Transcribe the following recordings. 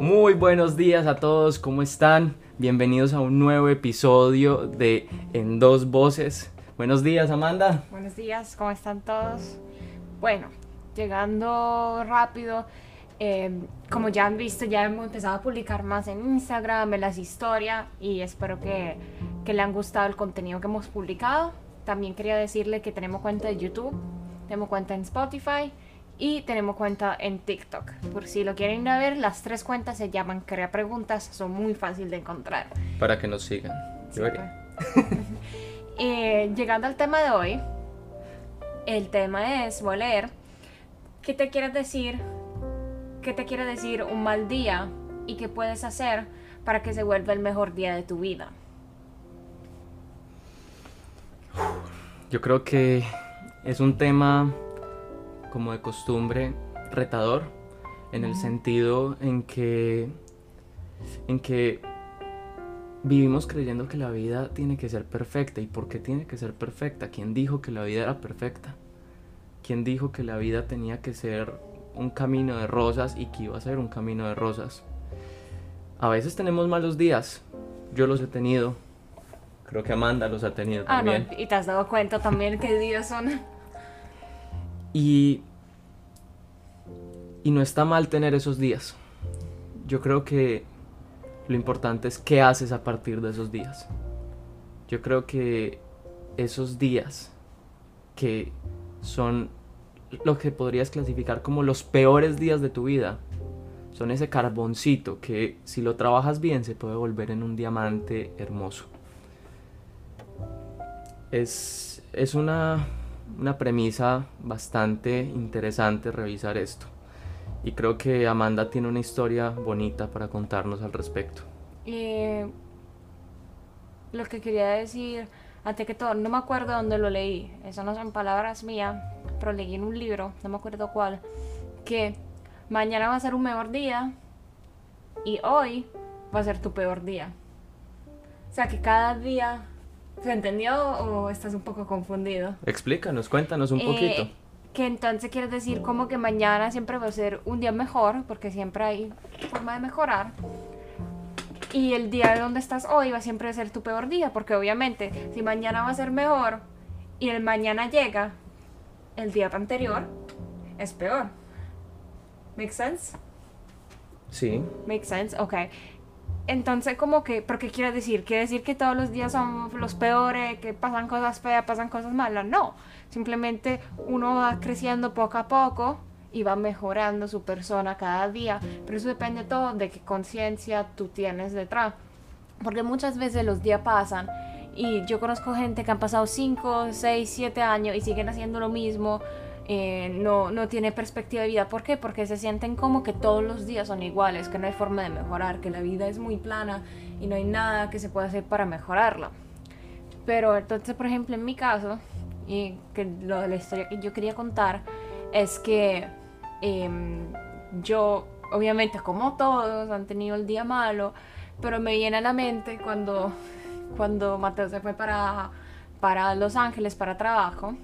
Muy buenos días a todos, ¿cómo están? Bienvenidos a un nuevo episodio de En Dos Voces. Buenos días, Amanda. Buenos días, ¿cómo están todos? Bueno, llegando rápido, eh, como ya han visto, ya hemos empezado a publicar más en Instagram, en las historias y espero que, que le han gustado el contenido que hemos publicado. También quería decirle que tenemos cuenta de YouTube, tenemos cuenta en Spotify y tenemos cuenta en TikTok. Por si lo quieren ir a ver, las tres cuentas se llaman Crea Preguntas, son muy fáciles de encontrar. Para que nos sigan. Yo haría. Eh, llegando al tema de hoy, el tema es, voy a leer, ¿qué te quiere decir? ¿Qué te quiere decir un mal día? ¿Y qué puedes hacer para que se vuelva el mejor día de tu vida? Yo creo que es un tema, como de costumbre, retador, en el sentido en que, en que vivimos creyendo que la vida tiene que ser perfecta. ¿Y por qué tiene que ser perfecta? ¿Quién dijo que la vida era perfecta? ¿Quién dijo que la vida tenía que ser un camino de rosas y que iba a ser un camino de rosas? A veces tenemos malos días. Yo los he tenido. Creo que Amanda los ha tenido Ah, no, también. y te has dado cuenta también qué días son. Y, y no está mal tener esos días. Yo creo que lo importante es qué haces a partir de esos días. Yo creo que esos días que son lo que podrías clasificar como los peores días de tu vida son ese carboncito que si lo trabajas bien se puede volver en un diamante hermoso. Es, es una, una premisa bastante interesante revisar esto. Y creo que Amanda tiene una historia bonita para contarnos al respecto. Eh, lo que quería decir, antes que todo, no me acuerdo dónde lo leí, eso no son palabras mías, pero leí en un libro, no me acuerdo cuál, que mañana va a ser un mejor día y hoy va a ser tu peor día. O sea que cada día, ¿se entendió o estás un poco confundido? Explícanos, cuéntanos un Eh, poquito. Que entonces quiere decir como que mañana siempre va a ser un día mejor, porque siempre hay forma de mejorar. Y el día donde estás hoy va siempre a ser tu peor día, porque obviamente si mañana va a ser mejor y el mañana llega, el día anterior es peor. ¿Make sense? Sí, Make sense, ok. Entonces, como que, ¿pero qué quiere decir? ¿Quiere decir que todos los días son los peores, que pasan cosas feas, pasan cosas malas? No. Simplemente uno va creciendo poco a poco y va mejorando su persona cada día. Pero eso depende todo de qué conciencia tú tienes detrás. Porque muchas veces los días pasan y yo conozco gente que han pasado 5, 6, 7 años y siguen haciendo lo mismo. Eh, no, no tiene perspectiva de vida. ¿Por qué? Porque se sienten como que todos los días son iguales, que no hay forma de mejorar, que la vida es muy plana y no hay nada que se pueda hacer para mejorarla. Pero entonces, por ejemplo, en mi caso, y que lo de la historia que yo quería contar es que em, yo, obviamente, como todos, han tenido el día malo, pero me viene a la mente cuando, cuando Mateo se fue para, para Los Ángeles para trabajo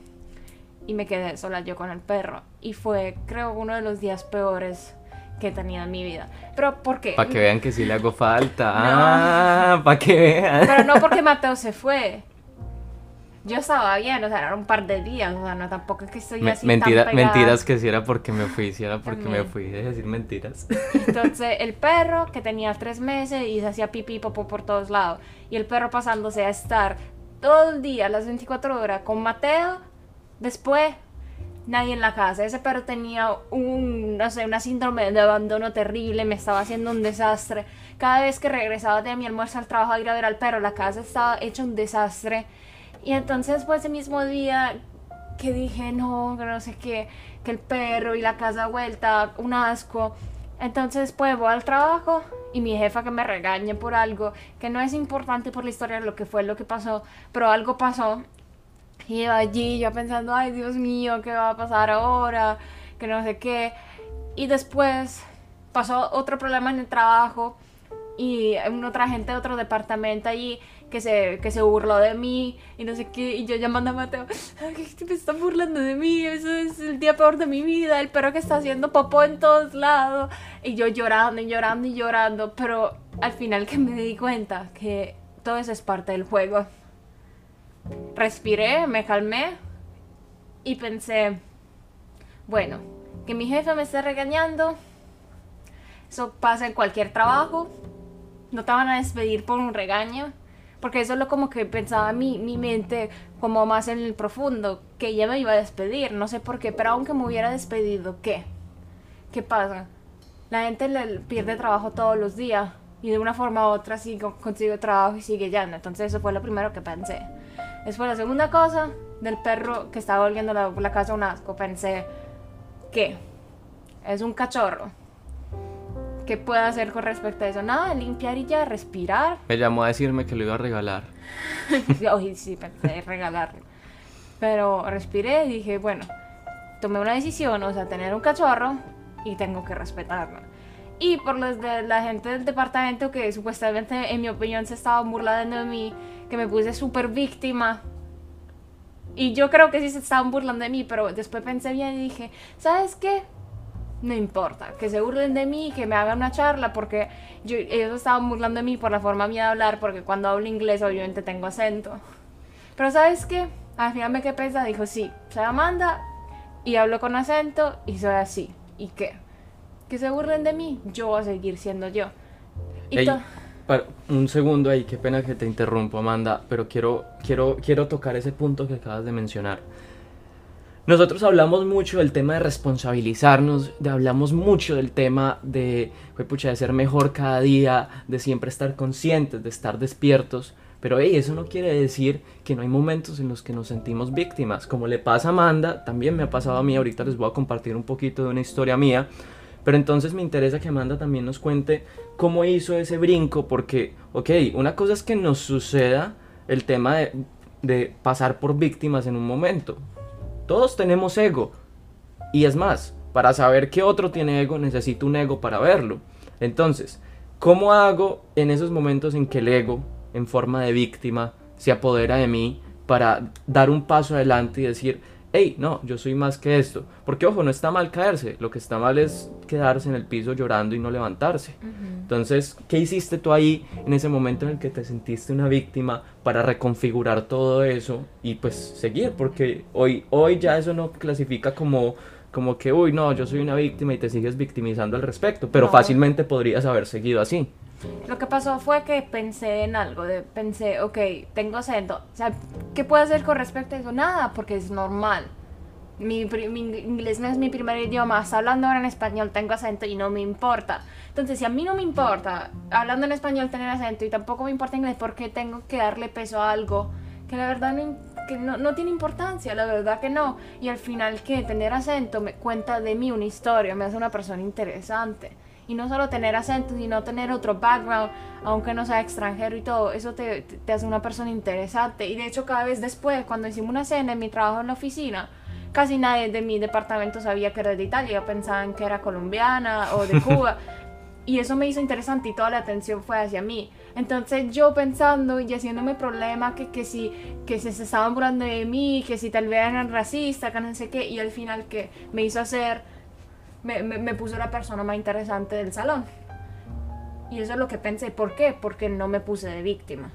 y me quedé sola yo con el perro. Y fue, creo, uno de los días peores que he tenido en mi vida. Pero ¿por qué? para que vean que sí le hago falta. No. Ah, para que vean. Pero no porque Mateo se fue. Yo estaba bien, o sea, era un par de días, o sea, no tampoco es que estoy Me- así mentira- tan mentiras que si era porque me fui, si era porque me También. fui. Deja de decir mentiras. Entonces, el perro que tenía tres meses y se hacía pipí popó por todos lados. Y el perro pasándose a estar todo el día, las 24 horas, con Mateo. Después, nadie en la casa. Ese perro tenía un, no sé, una síndrome de abandono terrible, me estaba haciendo un desastre. Cada vez que regresaba de mi almuerzo al trabajo a ir a ver al perro, la casa estaba hecha un desastre. Y entonces, pues, ese mismo día que dije, no, no sé qué, que el perro y la casa vuelta, un asco. Entonces, pues voy al trabajo y mi jefa que me regañe por algo que no es importante por la historia lo que fue, lo que pasó, pero algo pasó. Y allí, yo pensando, ay Dios mío, ¿qué va a pasar ahora? Que no sé qué. Y después pasó otro problema en el trabajo y otra gente de otro departamento allí que se, que se burló de mí y no sé qué. Y yo llamando a Mateo, Ay, me están burlando de mí, eso es el día peor de mi vida, el perro que está haciendo popó en todos lados. Y yo llorando y llorando y llorando, pero al final que me di cuenta que todo eso es parte del juego. Respiré, me calmé y pensé, bueno, que mi jefe me esté regañando, eso pasa en cualquier trabajo, no te van a despedir por un regaño, porque eso es lo como que pensaba mi, mi mente como más en el profundo, que ella me iba a despedir, no sé por qué, pero aunque me hubiera despedido, ¿qué? ¿Qué pasa? La gente le pierde trabajo todos los días y de una forma u otra sigue, consigue trabajo y sigue yendo, entonces eso fue lo primero que pensé. Después la segunda cosa, del perro que estaba volviendo la, la casa un asco, pensé, ¿qué? Es un cachorro. ¿Qué puedo hacer con respecto a eso? Nada, limpiar y ya, respirar. Me llamó a decirme que lo iba a regalar. Oye, sí, pensé regalarlo. Pero respiré y dije, bueno, tomé una decisión, o sea, tener un cachorro y tengo que respetarlo. Y por los de la gente del departamento que supuestamente, en mi opinión, se estaba burlando de mí, que me puse súper víctima. Y yo creo que sí se estaban burlando de mí, pero después pensé bien y dije, ¿sabes qué? No importa, que se burlen de mí, que me hagan una charla, porque yo, ellos estaban burlando de mí por la forma mía de hablar, porque cuando hablo inglés obviamente tengo acento. Pero ¿sabes qué? Al final me quedé pensando, dijo, sí, soy Amanda y hablo con acento y soy así. ¿Y qué? Que se burlen de mí, yo voy a seguir siendo yo. Y Ey, un segundo ahí, qué pena que te interrumpo, Amanda, pero quiero, quiero, quiero tocar ese punto que acabas de mencionar. Nosotros hablamos mucho del tema de responsabilizarnos, de, hablamos mucho del tema de, pucha, de ser mejor cada día, de siempre estar conscientes, de estar despiertos. Pero hey, eso no quiere decir que no hay momentos en los que nos sentimos víctimas. Como le pasa a Amanda, también me ha pasado a mí. Ahorita les voy a compartir un poquito de una historia mía. Pero entonces me interesa que Amanda también nos cuente cómo hizo ese brinco, porque, ok, una cosa es que nos suceda el tema de, de pasar por víctimas en un momento. Todos tenemos ego. Y es más, para saber que otro tiene ego, necesito un ego para verlo. Entonces, ¿cómo hago en esos momentos en que el ego, en forma de víctima, se apodera de mí para dar un paso adelante y decir, hey, no, yo soy más que esto? Porque, ojo, no está mal caerse, lo que está mal es quedarse en el piso llorando y no levantarse. Entonces, ¿qué hiciste tú ahí en ese momento en el que te sentiste una víctima para reconfigurar todo eso y pues seguir? Porque hoy, hoy ya eso no clasifica como, como que, uy, no, yo soy una víctima y te sigues victimizando al respecto, pero No. fácilmente podrías haber seguido así. Lo que pasó fue que pensé en algo, de, pensé, ok, tengo acento, o sea, ¿qué puedo hacer con respecto a eso? Nada, porque es normal. Mi, inglés no es mi primer idioma, hasta hablando ahora en español tengo acento y no me importa. Entonces, si a mí no me importa hablando en español tener acento y tampoco me importa inglés, ¿por qué tengo que darle peso a algo que la verdad que no, no tiene importancia? La verdad que no. Y al final, que tener acento me cuenta de mí una historia, me hace una persona interesante. Y no solo tener acento, sino tener otro background, aunque no sea extranjero y todo, eso te, te- hace una persona interesante. Y de hecho, cada vez después, cuando hicimos una cena en mi trabajo en la oficina, casi nadie de mi departamento sabía que era de Italia, pensaban que era colombiana o de Cuba. Y eso me hizo interesante y toda la atención fue hacia mí. Entonces yo pensando y haciéndome problema que, que si que si se estaban burlando de mí, que si tal vez eran racistas, que no sé qué, y al final que me hizo hacer, me, me, me la persona más interesante del salón. Y eso es lo que pensé. ¿Por qué? Porque no me puse de víctima.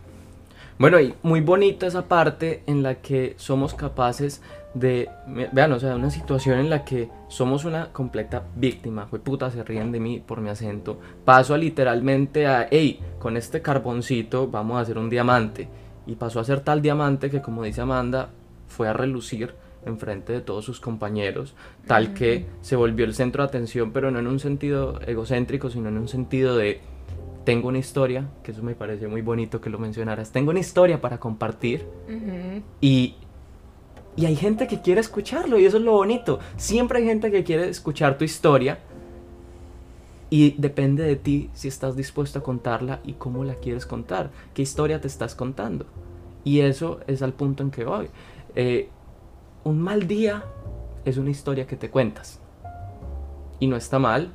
Bueno, y muy bonita esa parte en la que somos capaces de, vean, o sea, una situación en la que somos una completa víctima, fue puta, se ríen de mí por mi acento, paso literalmente a, hey, con este carboncito vamos a hacer un diamante, y pasó a ser tal diamante que, como dice Amanda, fue a relucir enfrente de todos sus compañeros, tal que se volvió el centro de atención, pero no en un sentido egocéntrico, sino en un sentido de tengo una historia, que eso me pareció muy bonito que lo mencionaras, tengo una historia para compartir y, y hay gente que quiere escucharlo y eso es lo bonito. Siempre hay gente que quiere escuchar tu historia y depende de ti si estás dispuesto a contarla y cómo la quieres contar, qué historia te estás contando. Y eso es al punto en que voy. Eh, un mal día es una historia que te cuentas. Y no está mal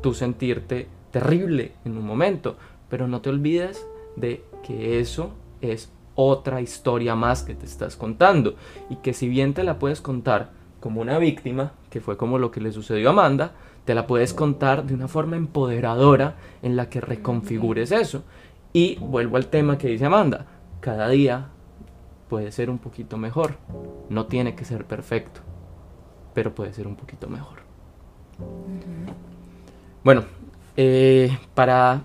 tú sentirte terrible en un momento, pero no te olvides de que eso es otra historia más que te estás contando y que si bien te la puedes contar como una víctima, que fue como lo que le sucedió a Amanda, te la puedes contar de una forma empoderadora en la que reconfigures eso. Y vuelvo al tema que dice Amanda, cada día puede ser un poquito mejor, no tiene que ser perfecto, pero puede ser un poquito mejor. Bueno, eh, para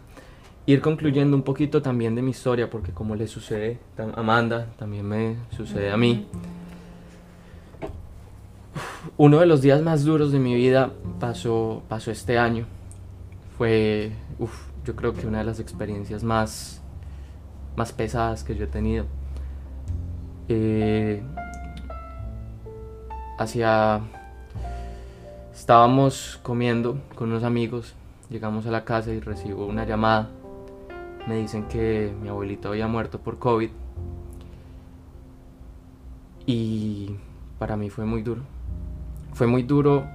ir concluyendo un poquito también de mi historia, porque como le sucede a Amanda, también me sucede a mí. Uno de los días más duros de mi vida pasó, pasó este año. Fue, yo creo que una de las experiencias más, más pesadas que yo he tenido. Eh, hacia... Estábamos comiendo con unos amigos, llegamos a la casa y recibo una llamada me dicen que mi abuelito había muerto por COVID. Y para mí fue muy duro. Fue muy duro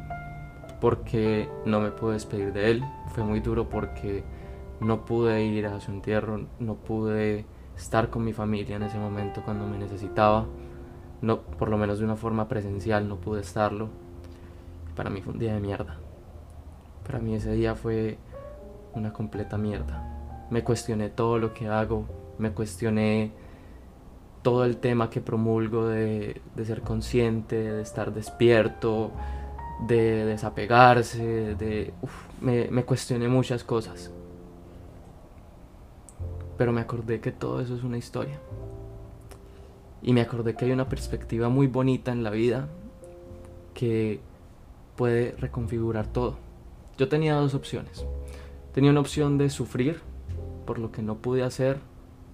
porque no me pude despedir de él. Fue muy duro porque no pude ir a su entierro. No pude estar con mi familia en ese momento cuando me necesitaba. No, por lo menos de una forma presencial no pude estarlo. Para mí fue un día de mierda. Para mí ese día fue una completa mierda me cuestioné todo lo que hago, me cuestioné todo el tema que promulgo de, ser consciente, de estar despierto, de desapegarse, de... me, me cuestioné muchas cosas. Pero me acordé que todo eso es una historia. Y me acordé que hay una perspectiva muy bonita en la vida que puede reconfigurar todo. Yo tenía dos opciones. Tenía una opción de sufrir por lo que no pude hacer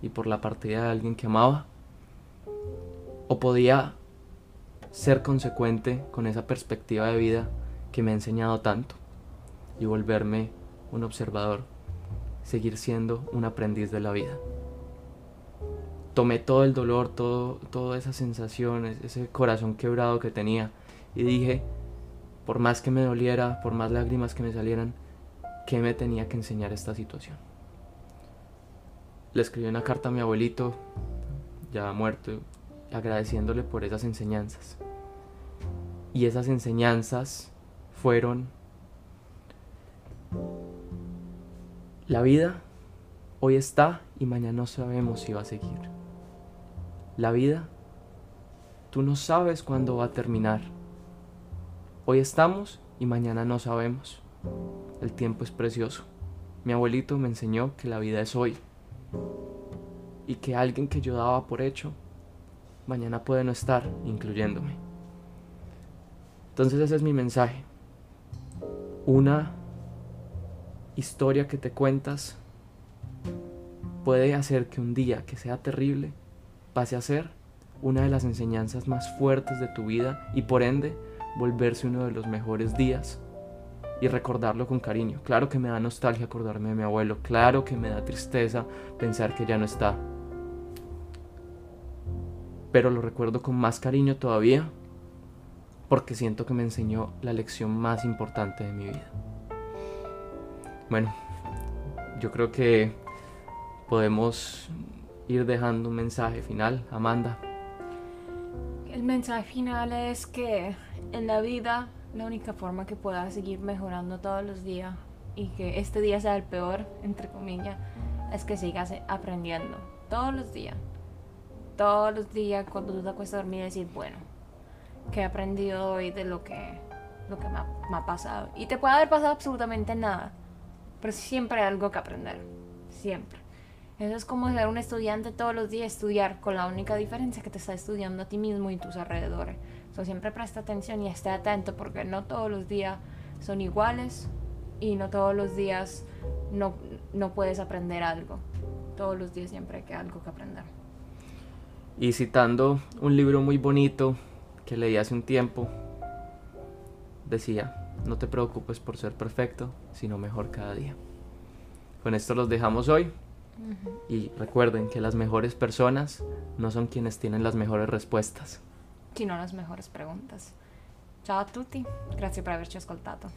y por la partida de alguien que amaba. O podía ser consecuente con esa perspectiva de vida que me ha enseñado tanto y volverme un observador, seguir siendo un aprendiz de la vida. Tomé todo el dolor, todo, todas esas sensaciones, ese corazón quebrado que tenía y dije, por más que me doliera, por más lágrimas que me salieran, ¿qué me tenía que enseñar esta situación? le escribí una carta a mi abuelito, ya muerto, agradeciéndole por esas enseñanzas. Y esas enseñanzas fueron la vida hoy está y mañana no sabemos si va a seguir. La vida, tú no sabes cuándo va a terminar. Hoy estamos y mañana no sabemos. El tiempo es precioso. Mi abuelito me enseñó que la vida es hoy y que alguien que yo daba por hecho mañana puede no estar, incluyéndome. Entonces ese es mi mensaje. Una historia que te cuentas puede hacer que un día que sea terrible pase a ser una de las enseñanzas más fuertes de tu vida y por ende volverse uno de los mejores días y recordarlo con cariño. Claro que me da nostalgia acordarme de mi abuelo, claro que me da tristeza pensar que ya no está. Pero lo recuerdo con más cariño todavía porque siento que me enseñó la lección más importante de mi vida. Bueno, yo creo que podemos ir dejando un mensaje final, Amanda. El mensaje final es que en la vida la única forma que puedas seguir mejorando todos los días y que este día sea el peor, entre comillas, es que sigas aprendiendo todos los días. Todos los días cuando tú te acuestas a dormir decir, bueno, ¿qué he aprendido hoy de lo que, lo que me, ha, me ha pasado? Y te puede haber pasado absolutamente nada, pero siempre hay algo que aprender, siempre. Eso es como ser un estudiante todos los días, estudiar, con la única diferencia que te está estudiando a ti mismo y tus alrededores siempre presta atención y esté atento porque no todos los días son iguales y no todos los días no, no puedes aprender algo. Todos los días siempre hay algo que aprender. Y citando un libro muy bonito que leí hace un tiempo, decía, no te preocupes por ser perfecto, sino mejor cada día. Con esto los dejamos hoy. Y recuerden que las mejores personas no son quienes tienen las mejores respuestas, sino las mejores preguntas. Ciao a tutti, grazie per averci ascoltato.